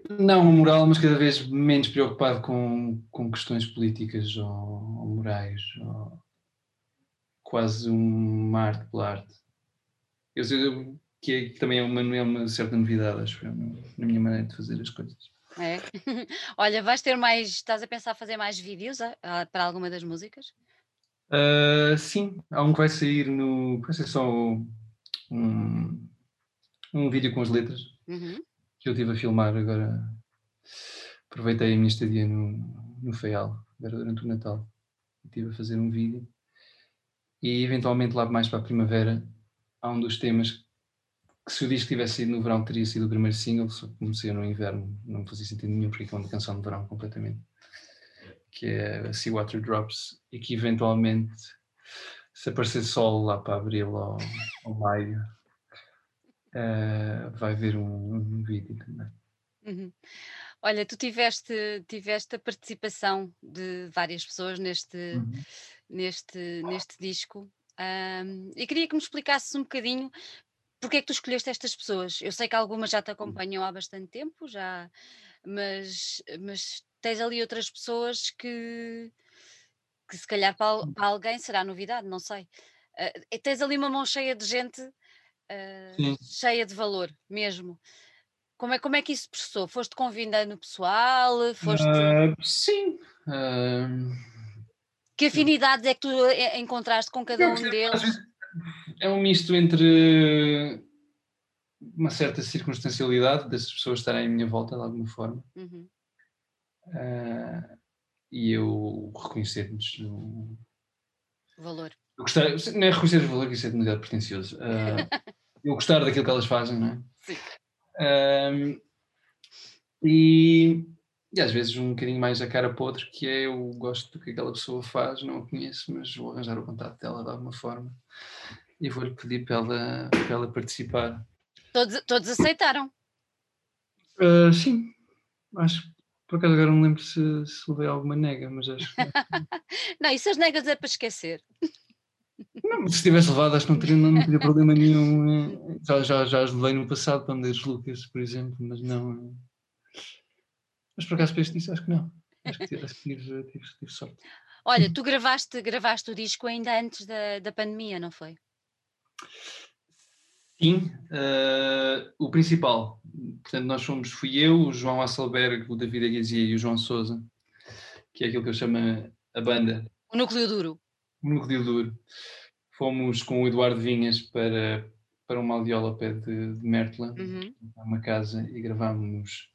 Não moral, mas cada vez menos preocupado com, com questões políticas ou, ou morais, ou quase uma arte pela arte. Eu sei que, é, que também é uma, é uma certa novidade, acho eu, na minha maneira de fazer as coisas. É. Olha, vais ter mais. Estás a pensar fazer mais vídeos a, a, para alguma das músicas? Uh, sim, há um que vai sair no. Vai ser só um, um vídeo com as letras uhum. Que eu estive a filmar agora. Aproveitei a minha estadia no, no Feial, agora durante o Natal. Estive a fazer um vídeo e eventualmente lá mais para a primavera há um dos temas que se o disco tivesse sido no verão teria sido o primeiro single, só comecei no inverno, não fazia sentido nenhum porque é uma canção de verão completamente, que é Sea Water Drops e que eventualmente se aparecer sol lá para abril ou, ou maio uh, vai ver um, um vídeo também. Uhum. Olha, tu tiveste, tiveste a participação de várias pessoas neste, uhum. neste, neste disco. Um, e queria que me explicasses um bocadinho porque é que tu escolheste estas pessoas? Eu sei que algumas já te acompanham há bastante tempo, já, mas, mas tens ali outras pessoas que, que se calhar para, hum. para alguém será novidade, não sei. Uh, tens ali uma mão cheia de gente uh, cheia de valor mesmo. Como é, como é que isso processou? Foste convidando o pessoal? Foste... Uh, sim. Que afinidades é que tu eh, encontraste com cada um deles? é um misto entre uma certa circunstancialidade das pessoas estarem à minha volta de alguma forma uhum. uh, e eu reconhecer-nos no valor. Eu não é reconhecer o valor, que isso é demasiado pretencioso. Uh, eu gostar daquilo que elas fazem, não é? Sim. Uh, e, e às vezes um bocadinho mais a cara para outro, que é eu gosto do que aquela pessoa faz, não a conheço, mas vou arranjar o contato dela de alguma forma e vou-lhe pedir para ela, para ela participar. Todos, todos aceitaram? Uh, sim, acho por acaso agora não lembro se, se levei alguma nega, mas acho que. não, isso as negas é para esquecer. Não, se tivesse levado, acho que não teria, não teria problema nenhum. Já, já, já as levei no passado para Andrés Lucas, por exemplo, mas não. Mas por acaso para este acho que não. Acho que tive, tive, tive, tive sorte. Olha, tu gravaste, gravaste o disco ainda antes da, da pandemia, não foi? Sim, uh, o principal. Portanto, nós fomos, fui eu, o João Asselberg, o David Aguizia e o João Souza, que é aquilo que eu chamo a banda. O núcleo duro. Núcleo duro. Fomos com o Eduardo Vinhas para, para uma aldeola pé de, de Mertla, uhum. uma casa, e gravámos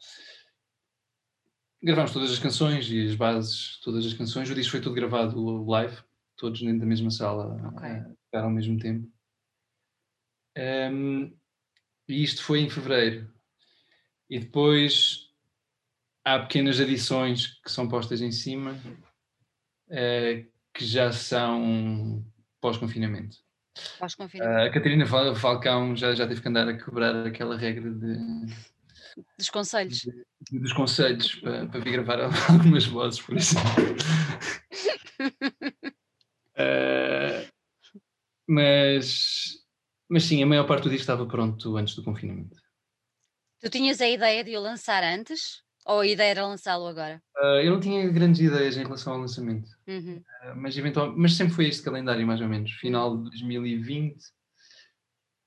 gravámos todas as canções e as bases, todas as canções. O disco foi todo gravado live, todos dentro da mesma sala, okay. a, ao mesmo tempo. Um, e isto foi em fevereiro. E depois há pequenas adições que são postas em cima uh, que já são pós-confinamento. Pós-confinamento. A Catarina Falcão já, já teve que andar a quebrar aquela regra de. Dos conselhos. De, dos conselhos para, para vir gravar algumas vozes, por exemplo. uh, mas mas sim, a maior parte do disco estava pronto antes do confinamento. Tu tinhas a ideia de o lançar antes? Ou a ideia era lançá-lo agora? Uh, eu não tinha grandes ideias em relação ao lançamento. Uhum. Uh, mas, eventualmente, mas sempre foi este calendário, mais ou menos. Final de 2020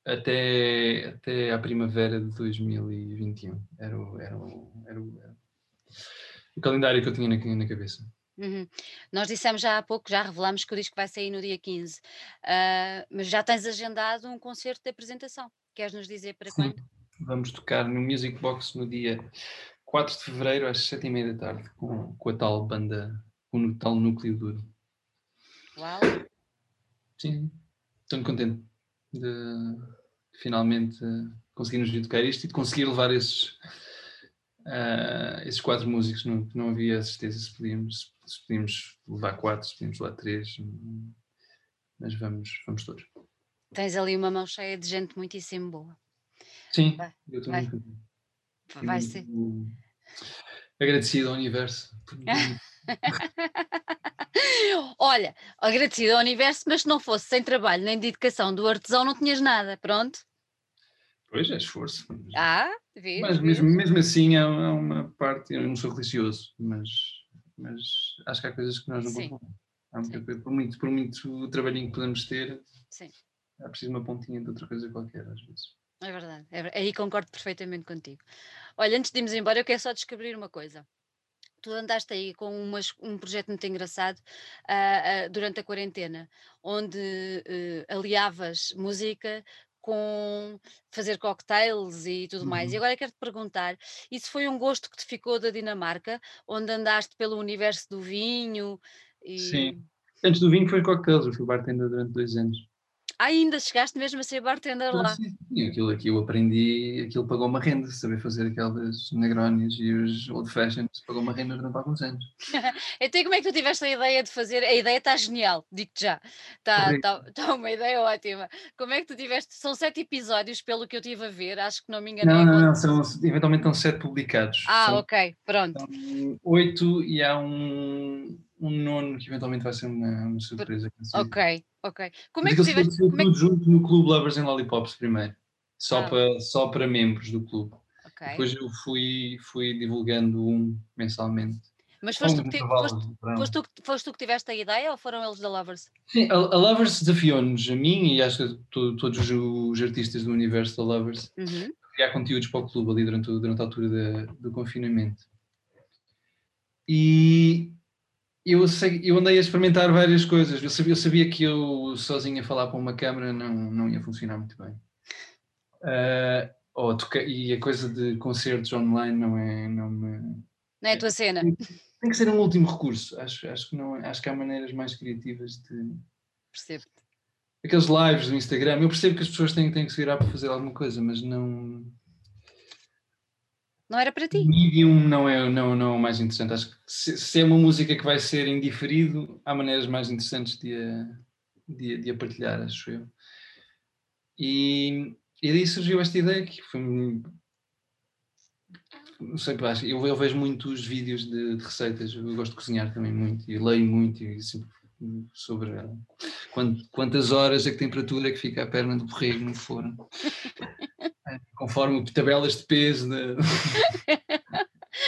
até, até à primavera de 2021. Era o, era o, era o, era o calendário que eu tinha na, na cabeça. Uhum. Nós dissemos já há pouco, já revelamos que o disco vai sair no dia 15, uh, ah, mas já tens agendado um concerto de apresentação. Queres nos dizer para Sim. quando? Vamos tocar no Music Box no dia 4 de fevereiro às 7 e meia da tarde, com, com a tal banda, o tal núcleo duro. Uau! Sim, estou muito contente de finalmente conseguirmos tocar isto e de conseguir levar esses, uh, esses quatro músicos. Não, não havia certeza se podíamos se podíamos levar quatro, se podíamos levar três, mas vamos, vamos todos. Tens ali uma mão cheia de gente muitíssimo boa. Sim, vai, eu estou muito Vai ser. Agradecido ao universo. Olha, agradecido ao universo, mas se não fosse sem trabalho nem dedicação do artesão, não tinhas nada, pronto. Pois é, esforço. Ah, vês, Mas. Mesmo, mesmo assim é uma parte, eu não sou religioso, mas mas acho que há coisas que nós não podemos há muita coisa, por muito, por muito trabalhinho que podemos ter, Sim. é preciso uma pontinha de outra coisa qualquer, às vezes. É verdade, é, aí concordo perfeitamente contigo. Olha, antes de irmos embora, eu quero só descobrir uma coisa. Tu andaste aí com umas, um projeto muito engraçado uh, uh, durante a quarentena, onde uh, aliavas música com fazer cocktails e tudo uhum. mais. E uhum. agora quero-te perguntar: isso foi um gosto que te ficou da Dinamarca, onde andaste pelo universo do vinho? E... Sim. Antes do vinho foi cocktails, eu fui bartender durante dois anos. Ainda chegaste mesmo a ser bartender lá. Sim. Aquilo aqui eu aprendi, aquilo pagou uma renda, saber fazer aquelas negronis e os old fashions, pagou uma renda durante alguns anos. então como é que tu tiveste a ideia de fazer? A ideia está genial, digo-te já. Está tá, tá uma ideia ótima. Como é que tu tiveste? São sete episódios, pelo que eu estive a ver, acho que não me engano. Não, não, não, são, eventualmente estão sete publicados. Ah, são, ok, pronto. São oito e há um um nono que eventualmente vai ser uma, uma surpresa. Ok, ok. Como é que tiveste... Como é que... junto no Clube Lovers and Lollipops primeiro, só, ah. para, só para membros do clube. Okay. Depois eu fui, fui divulgando um mensalmente. Mas foste, tu que, foste, tu, foste tu que tiveste a ideia ou foram eles da Lovers? Sim, a, a Lovers desafiou-nos, a mim e acho que todos os artistas do universo da Lovers, uhum. criar conteúdos para o clube ali durante, durante a altura do confinamento. E eu, sei, eu andei a experimentar várias coisas. Eu sabia, eu sabia que eu sozinho a falar para uma câmera não, não ia funcionar muito bem. Uh, ou toca, e a coisa de concertos online não é. Não, me, não é a tua cena. Tem, tem, que ser um último recurso. Acho, acho, que não, acho que há maneiras mais criativas de. Percebo. Aqueles lives do Instagram, eu percebo que as pessoas têm, têm que se virar para fazer alguma coisa, mas não Não era para ti? Medium não é, não, não é o mais interessante. Acho que se, se, é uma música que vai ser indiferido, há maneiras mais interessantes de a, de, de a partilhar, acho eu. E, e daí surgiu esta ideia que foi. Não sei, eu, eu vejo muitos vídeos de, de, receitas, eu gosto de cozinhar também muito e leio muito e sempre sobre quantas horas, a que temperatura é que fica a perna do borrego no forno. Conforme tabelas de peso. De...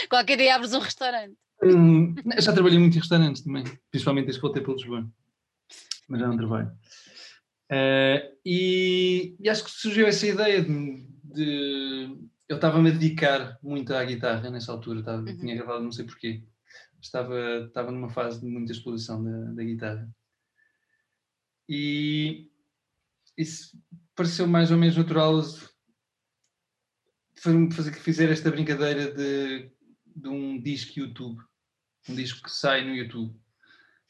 Qualquer dia abres um restaurante. Hum, já trabalhei muito em restaurantes também, principalmente desde que voltei para Lisboa. Mas já não trabalho. Uh, e, e, acho que surgiu essa ideia de. de eu estava-me a dedicar muito à guitarra nessa altura, estava, uhum. tinha gravado não sei porquê. Estava, estava numa fase de muita exploração da, da guitarra. E isso pareceu mais ou menos natural fazer que fizer esta brincadeira de, de um disco YouTube, um disco que sai no YouTube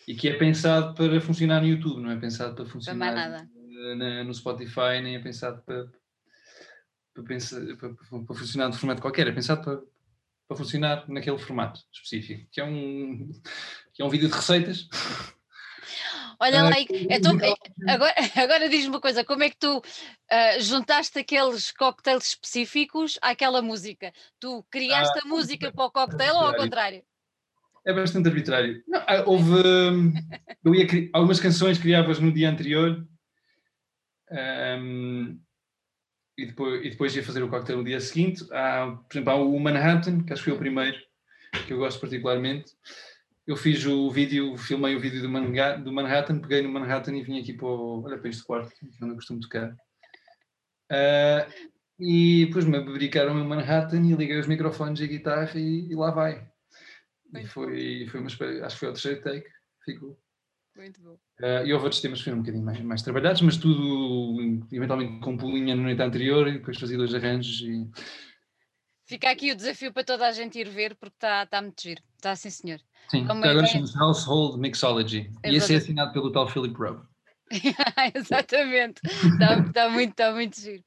e que é pensado para funcionar no YouTube, não é pensado para funcionar na, no Spotify, nem é pensado para, para, pensar, para, para, funcionar de formato qualquer, é pensado para, para funcionar naquele formato específico, que é um, que é um vídeo de receitas Olha lá, então, agora, agora diz-me uma coisa: como é que tu uh, juntaste aqueles cocktails específicos àquela música? Tu criaste ah, a música para o cocktail ou ao contrário? É bastante arbitrário. Não, ah, houve. eu ia, algumas canções criavas no dia anterior um, e, depois, e depois ia fazer o cocktail no dia seguinte. Há, por exemplo, há o Manhattan, que acho que foi o primeiro, que eu gosto particularmente eu fiz o vídeo, filmei o vídeo do, Manhattan, do Manhattan peguei no Manhattan e vim aqui para, o, olha, para este quarto, que eu não costumo tocar. Uh, e depois me dedicaram o Manhattan e liguei os microfones e a guitarra e, e lá vai. E foi, foi uma, acho que foi o terceiro take, ficou. Muito bom. Uh, e houve outros temas que foram um bocadinho mais, mais trabalhados, mas tudo eventualmente com pulinha na noite anterior e depois fazia dois arranjos e Fica aqui o desafio para toda a gente ir ver, porque está tá muito giro. Está sim, senhor. Sim, Como agora é... chama-se Household Mixology. E esse é assinado pelo tal Philip Rowe. Exatamente. Está tá muito, tá muito giro.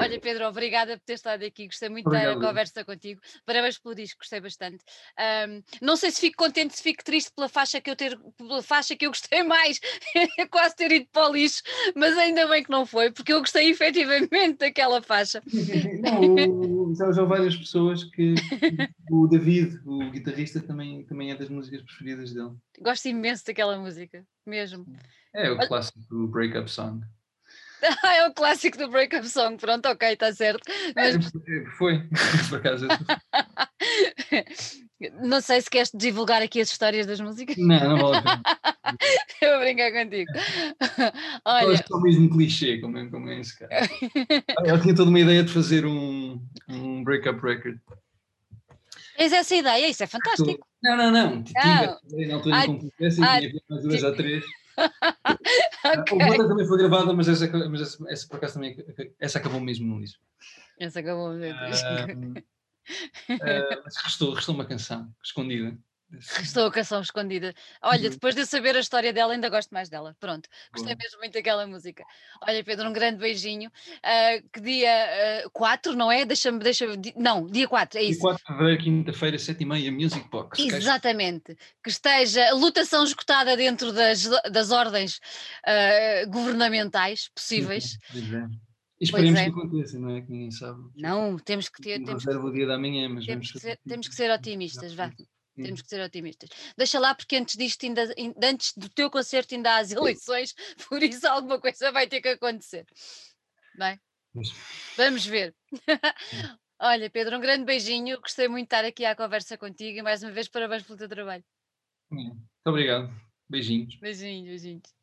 Olha, Pedro, obrigada por ter estado aqui. Gostei muito Obrigado. da conversa contigo. Parabéns pelo disco, gostei bastante. Um, não sei se fico contente, se fico triste pela faixa que eu ter, pela faixa que eu gostei mais, quase ter ido para o lixo, mas ainda bem que não foi, porque eu gostei efetivamente daquela faixa. Não, já, já várias pessoas que o David, o guitarrista, também, também é das músicas preferidas dele. Gosto imenso daquela música, mesmo. É o clássico breakup song. Ah, é o clássico do breakup song, pronto, ok, está certo. Mas... Foi, por acaso. Não sei se queres divulgar aqui as histórias das músicas. Não, não vou. Eu vou brincar contigo. Olha. Acho que é o mesmo clichê, como é, como é esse cara. Eu tinha toda uma ideia de fazer um, um breakup record. Tens essa ideia? Isso é fantástico. Não, não, não. Tive, na altura em competência, tinha mais duas ou três. okay. A outra também foi gravada, mas essa, mas essa, essa por acaso também essa acabou mesmo no disco. Essa acabou mesmo. Uh, uh, mas restou, restou uma canção escondida. Restou a canção escondida. Olha, uhum. depois de saber a história dela, ainda gosto mais dela. Pronto, gostei Bom. mesmo muito daquela música. Olha, Pedro, um grande beijinho. Uh, que dia 4, uh, não é? Deixa-me, deixa Não, dia 4, é isso. Dia 4 de fevereiro, quinta-feira, 7h30, Music Box. Exatamente. Que esteja lutação esgotada dentro das, das ordens uh, governamentais possíveis. Uhum. E esperemos é. que aconteça, não é? Que ninguém sabe. Não, temos que ter. Temos reserva o dia da manhã, mas temos, que ser, temos que ser otimistas, vá. Temos que ser otimistas. Deixa lá, porque antes disto, ainda, antes do teu concerto, ainda há as eleições, por isso alguma coisa vai ter que acontecer. Bem, vamos ver. Olha, Pedro, um grande beijinho. Gostei muito de estar aqui à conversa contigo e mais uma vez parabéns pelo teu trabalho. Muito obrigado. Beijinhos. Beijinhos, beijinhos.